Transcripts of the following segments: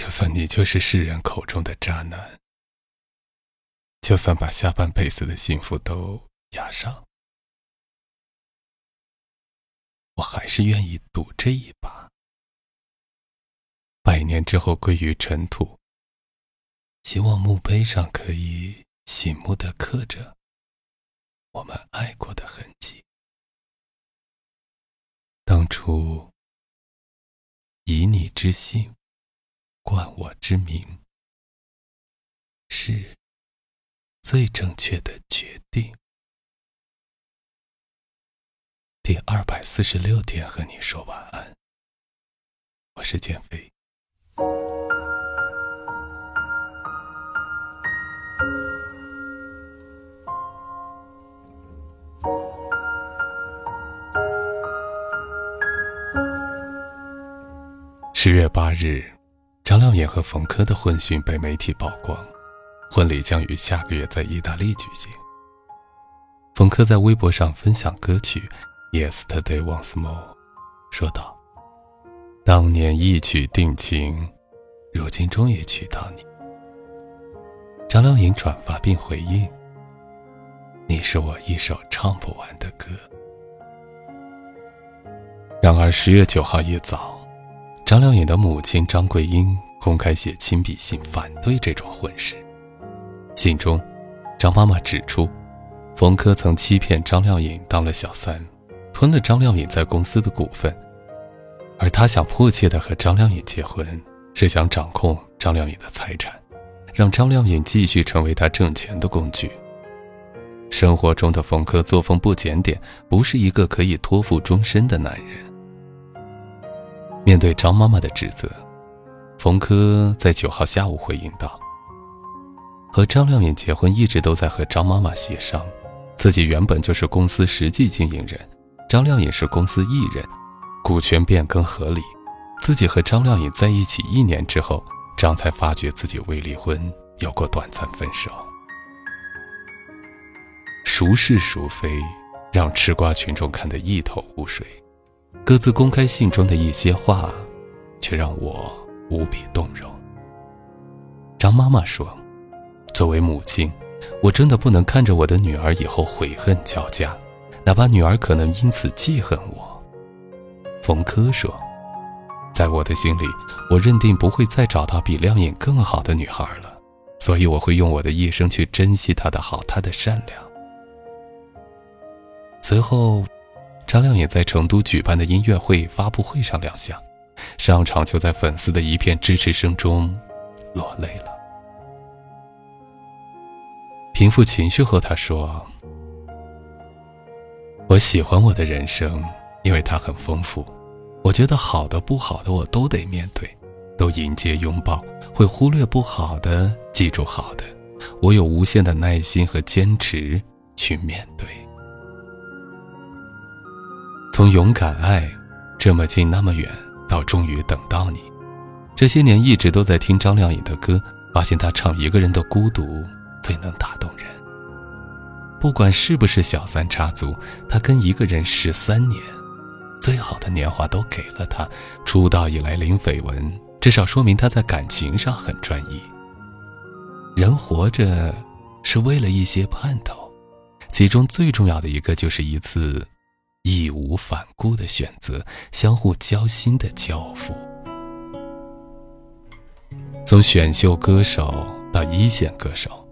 就算你就是世人口中的渣男，就算把下半辈子的幸福都押上，我还是愿意赌这一把。百年之后归于尘土，希望墓碑上可以醒目的刻着我们爱过的痕迹。当初以你之心。冠我之名，是最正确的决定。第二百四十六天和你说晚安，我是减肥。十月八日。张靓颖和冯轲的婚讯被媒体曝光，婚礼将于下个月在意大利举行。冯轲在微博上分享歌曲《Yesterday Once More》，说道：“当年一曲定情，如今终于娶到你。”张靓颖转发并回应：“你是我一首唱不完的歌。”然而十月九号一早。张靓颖的母亲张桂英公开写亲笔信反对这桩婚事。信中，张妈妈指出，冯轲曾欺骗张靓颖当了小三，吞了张靓颖在公司的股份，而他想迫切地和张靓颖结婚，是想掌控张靓颖的财产，让张靓颖继续成为他挣钱的工具。生活中的冯轲作风不检点，不是一个可以托付终身的男人。面对张妈妈的指责，冯轲在九号下午回应道：“和张靓颖结婚一直都在和张妈妈协商，自己原本就是公司实际经营人，张靓颖是公司艺人，股权变更合理。自己和张靓颖在一起一年之后，张才发觉自己未离婚，有过短暂分手。孰是孰非，让吃瓜群众看得一头雾水。”各自公开信中的一些话，却让我无比动容。张妈妈说：“作为母亲，我真的不能看着我的女儿以后悔恨交加，哪怕女儿可能因此记恨我。”冯轲说：“在我的心里，我认定不会再找到比亮颖更好的女孩了，所以我会用我的一生去珍惜她的好，她的善良。”随后。张亮也在成都举办的音乐会发布会上亮相，上场就在粉丝的一片支持声中落泪了。平复情绪后，他说：“我喜欢我的人生，因为它很丰富。我觉得好的、不好的，我都得面对，都迎接、拥抱，会忽略不好的，记住好的。我有无限的耐心和坚持去面对。”从勇敢爱，这么近那么远，到终于等到你，这些年一直都在听张靓颖的歌，发现她唱一个人的孤独最能打动人。不管是不是小三插足，她跟一个人十三年，最好的年华都给了他。出道以来零绯闻，至少说明他在感情上很专一。人活着，是为了一些盼头，其中最重要的一个就是一次。义无反顾的选择，相互交心的交付。从选秀歌手到一线歌手，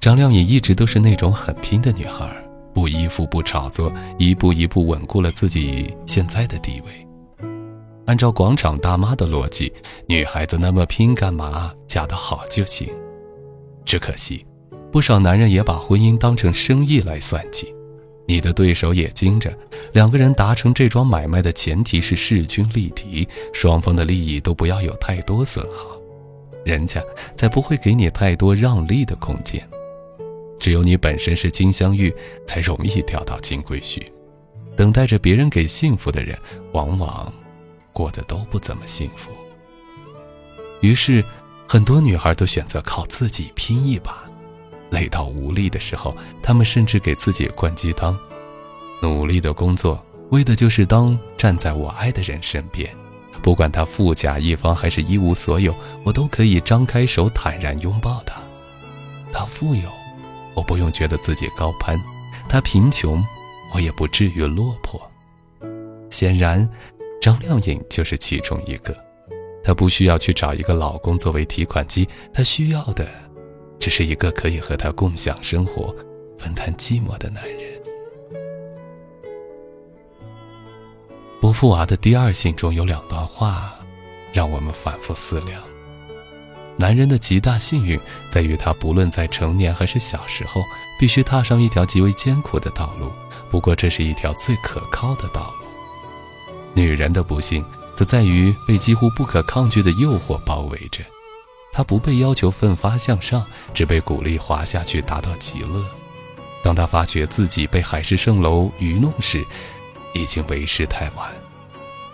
张靓颖一直都是那种很拼的女孩，不依附，不炒作，一步一步稳固了自己现在的地位。按照广场大妈的逻辑，女孩子那么拼干嘛？嫁得好就行。只可惜，不少男人也把婚姻当成生意来算计。你的对手也精着，两个人达成这桩买卖的前提是势均力敌，双方的利益都不要有太多损耗，人家才不会给你太多让利的空间。只有你本身是金镶玉，才容易钓到金龟婿。等待着别人给幸福的人，往往过得都不怎么幸福。于是，很多女孩都选择靠自己拼一把。累到无力的时候，他们甚至给自己灌鸡汤，努力的工作，为的就是当站在我爱的人身边，不管他富甲一方还是一无所有，我都可以张开手坦然拥抱他。他富有，我不用觉得自己高攀；他贫穷，我也不至于落魄。显然，张靓颖就是其中一个。她不需要去找一个老公作为提款机，她需要的，只是一个可以和他共享生活、分担寂寞的男人。伯父娃的第二信中有两段话，让我们反复思量。男人的极大幸运在于他不论在成年还是小时候，必须踏上一条极为艰苦的道路。不过，这是一条最可靠的道路。女人的不幸则在于被几乎不可抗拒的诱惑包围着，她不被要求奋发向上，只被鼓励滑下去达到极乐。当她发觉自己被海市蜃楼愚弄时，已经为时太晚，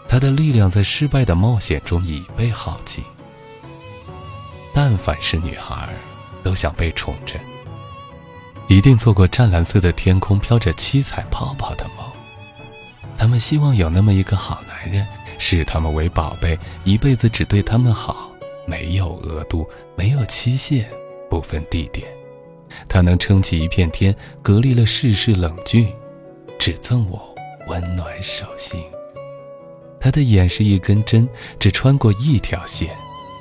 他的力量在失败的冒险中已被耗尽。但凡是女孩，都想被宠着，一定做过湛蓝色的天空飘着七彩泡泡的梦。他们希望有那么一个好男人，视他们为宝贝，一辈子只对他们好，没有额度，没有期限，不分地点。他能撑起一片天，隔离了世事冷峻，只赠我。温暖手心。他的眼是一根针，只穿过一条线；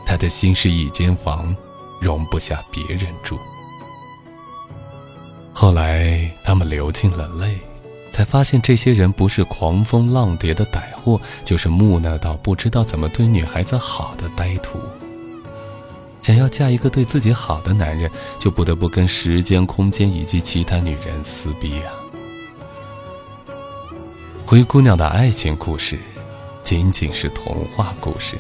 他的心是一间房，容不下别人住。后来他们流尽了泪，才发现这些人不是狂风浪蝶的歹货，就是木讷到不知道怎么对女孩子好的呆徒。想要嫁一个对自己好的男人，就不得不跟时间、空间以及其他女人撕逼啊！灰姑娘的爱情故事，仅仅是童话故事。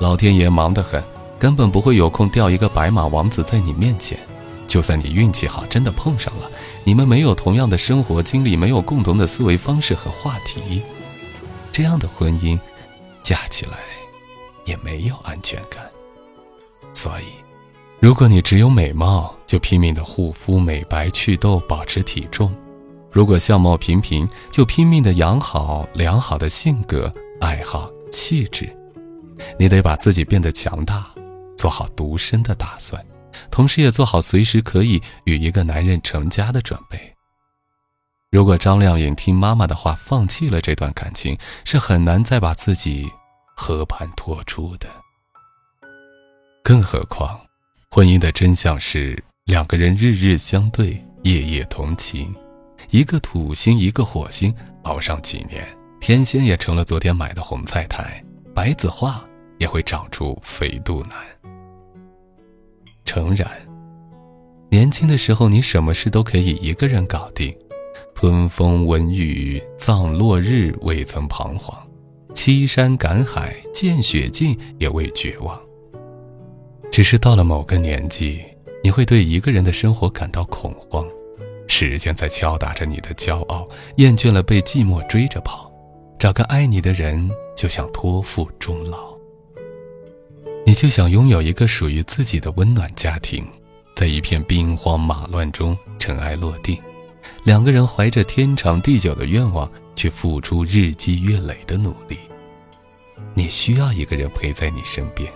老天爷忙得很，根本不会有空掉一个白马王子在你面前。就算你运气好，真的碰上了，你们没有同样的生活经历，没有共同的思维方式和话题，这样的婚姻，嫁起来也没有安全感。所以，如果你只有美貌，就拼命的护肤、美白、祛痘、保持体重。如果相貌平平，就拼命的养好良好的性格、爱好、气质。你得把自己变得强大，做好独身的打算，同时也做好随时可以与一个男人成家的准备。如果张靓颖听妈妈的话，放弃了这段感情，是很难再把自己和盘托出的。更何况，婚姻的真相是两个人日日相对，夜夜同寝。一个土星，一个火星，熬上几年，天仙也成了昨天买的红菜苔，白子画也会长出肥肚腩。诚然，年轻的时候你什么事都可以一个人搞定，吞风闻雨，葬落日，未曾彷徨；欺山赶海，见雪尽，也未绝望。只是到了某个年纪，你会对一个人的生活感到恐慌。时间在敲打着你的骄傲，厌倦了被寂寞追着跑，找个爱你的人就想托付终老。你就想拥有一个属于自己的温暖家庭，在一片兵荒马乱中尘埃落定，两个人怀着天长地久的愿望去付出日积月累的努力。你需要一个人陪在你身边，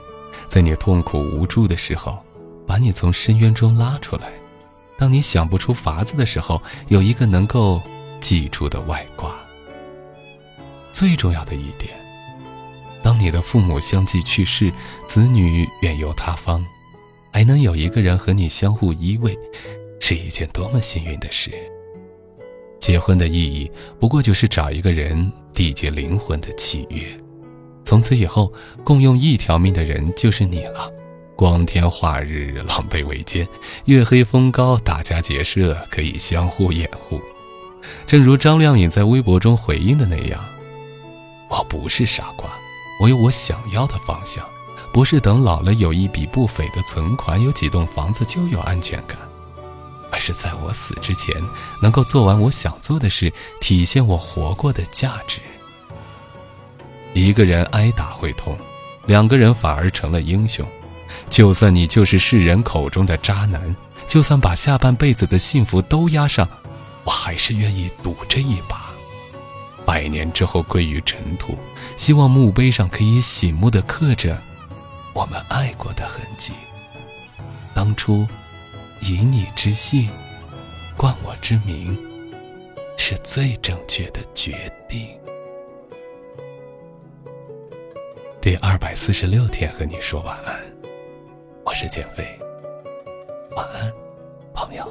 在你痛苦无助的时候，把你从深渊中拉出来。当你想不出法子的时候，有一个能够记住的外挂。最重要的一点，当你的父母相继去世，子女远游他方，还能有一个人和你相互依偎，是一件多么幸运的事。结婚的意义，不过就是找一个人缔结灵魂的契约，从此以后，共用一条命的人就是你了。光天化日，狼狈为奸；月黑风高，打家劫舍，可以相互掩护。正如张靓颖在微博中回应的那样：“我不是傻瓜，我有我想要的方向，不是等老了有一笔不菲的存款，有几栋房子就有安全感，而是在我死之前，能够做完我想做的事，体现我活过的价值。一个人挨打会痛，两个人反而成了英雄。”就算你就是世人口中的渣男，就算把下半辈子的幸福都押上，我还是愿意赌这一把。百年之后归于尘土，希望墓碑上可以醒目的刻着我们爱过的痕迹。当初以你之姓，冠我之名，是最正确的决定。第二百四十六天和你说晚安，我是减肥，晚安，朋友。